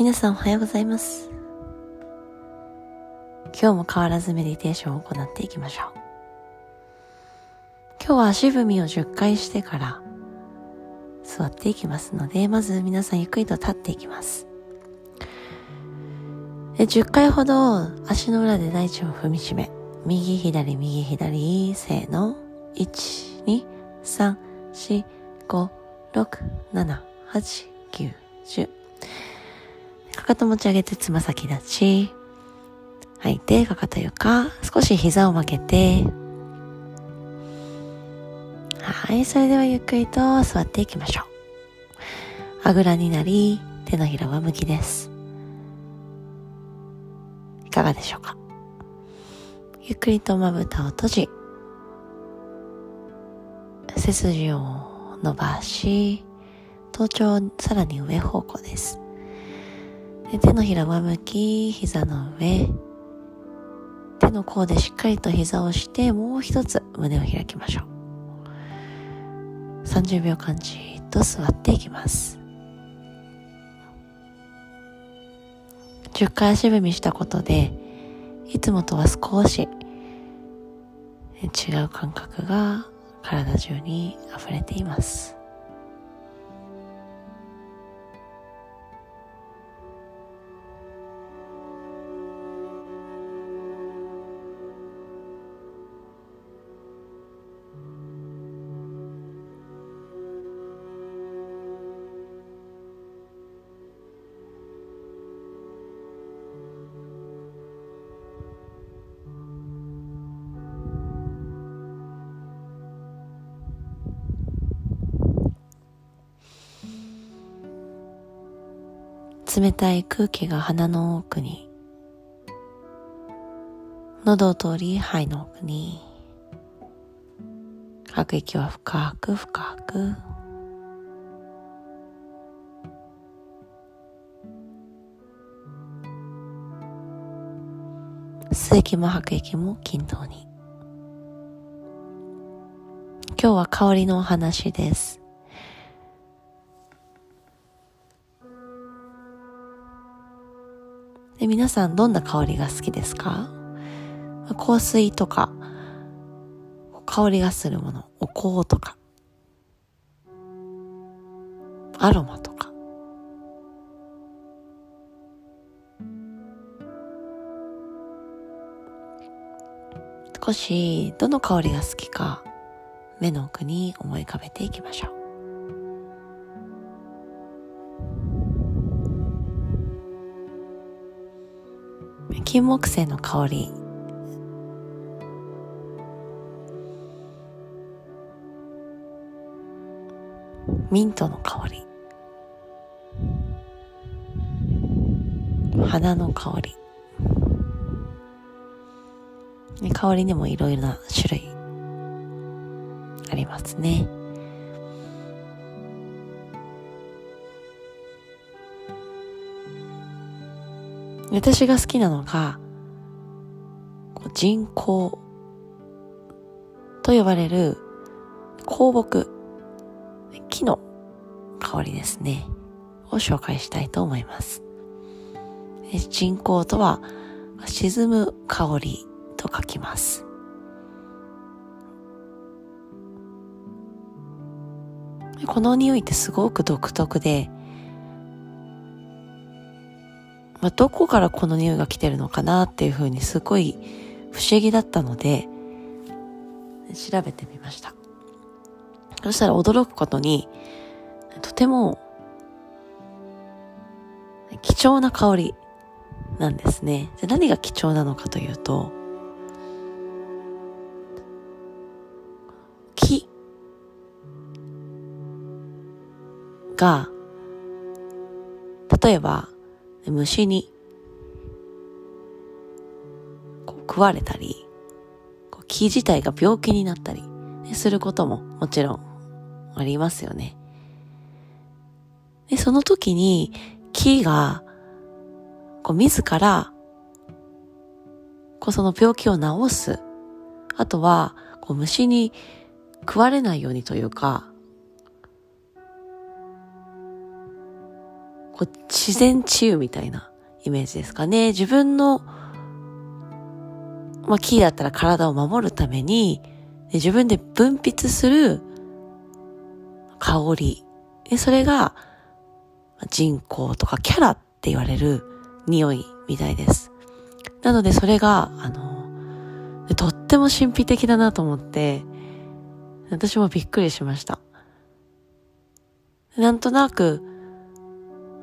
皆さんおはようございます。今日も変わらずメディテーションを行っていきましょう。今日は足踏みを10回してから座っていきますので、まず皆さんゆっくりと立っていきます。で10回ほど足の裏で大地を踏みしめ、右左右左、せーの、1、2、3、4、5、6、7、8、9、10。かと持ち上げてつま先立ち。吐いて、かかと床。少し膝を曲げて。はい、それではゆっくりと座っていきましょう。あぐらになり、手のひらは向きです。いかがでしょうか？ゆっくりとまぶたを閉じ、背筋を伸ばし、頭頂さらに上方向です。で手のひら上向き、膝の上。手の甲でしっかりと膝をして、もう一つ胸を開きましょう。30秒間じっと座っていきます。10回足踏みしたことで、いつもとは少し違う感覚が体中に溢れています。冷たい空気が鼻の奥に。喉を通り肺の奥に。吐く息は深く深く。吸う息も吐く息も均等に。今日は香りのお話です。で皆さんどんな香りが好きですか？香水とか香りがするものお香とか。アロマとか。少しどの香りが好きか目の奥に思い浮かべていきましょう。金木犀の香り。ミントの香り。花の香り。香りにもいろいろな種類ありますね。私が好きなのが人工と呼ばれる香木木の香りですね。を紹介したいと思います。人工とは沈む香りと書きます。この匂いってすごく独特でまあ、どこからこの匂いが来てるのかなっていうふうにすごい不思議だったので、調べてみました。そしたら驚くことに、とても貴重な香りなんですね。で何が貴重なのかというと、木が、例えば、虫にこう食われたり、こう木自体が病気になったりすることももちろんありますよね。で、その時に木がこう自らこうその病気を治す。あとはこう虫に食われないようにというか、自然治癒みたいなイメージですかね。自分の、まあ、キーだったら体を守るために、自分で分泌する香り。でそれが人工とかキャラって言われる匂いみたいです。なのでそれが、あの、とっても神秘的だなと思って、私もびっくりしました。なんとなく、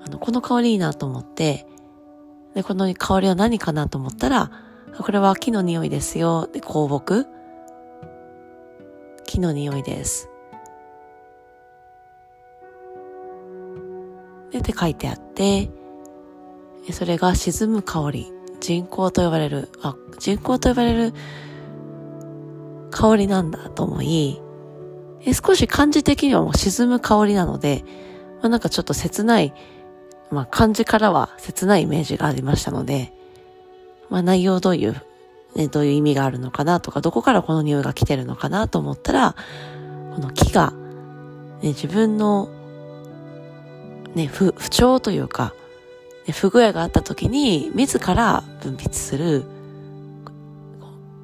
あの、この香りいいなと思って、で、この香りは何かなと思ったら、これは木の匂いですよ。で、香木木の匂いです。で、って書いてあって、それが沈む香り。人工と呼ばれる、あ、人工と呼ばれる香りなんだと思い、少し漢字的にはもう沈む香りなので、まあ、なんかちょっと切ない、まあ漢字からは切ないイメージがありましたので、まあ内容どういう、ね、どういう意味があるのかなとか、どこからこの匂いが来てるのかなと思ったら、この木が、ね、自分の、ね、不、不調というか、ね、不具合があった時に、自ら分泌する、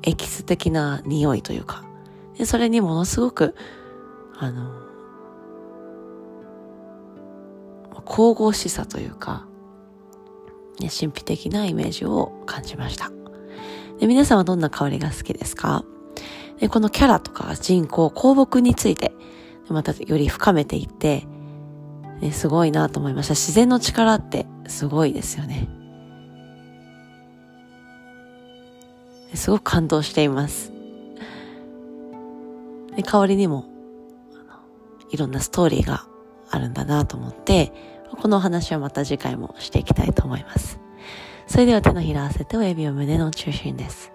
エキス的な匂いというか、でそれにものすごくあの、神々しさというか、ね、神秘的なイメージを感じました。で皆さんはどんな香りが好きですか？でこのキャラとか人口、香木について、またより深めていって、ね、すごいなと思いました。自然の力ってすごいですよね。すごく感動しています。で香りにもいろんなストーリーがあるんだなと思って、このお話はまた次回もしていきたいと思います。それでは手のひら合わせて親指を胸の中心です。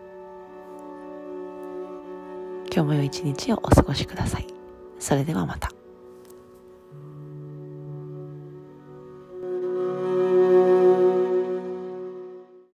今日も良い一日をお過ごしください。それではまた。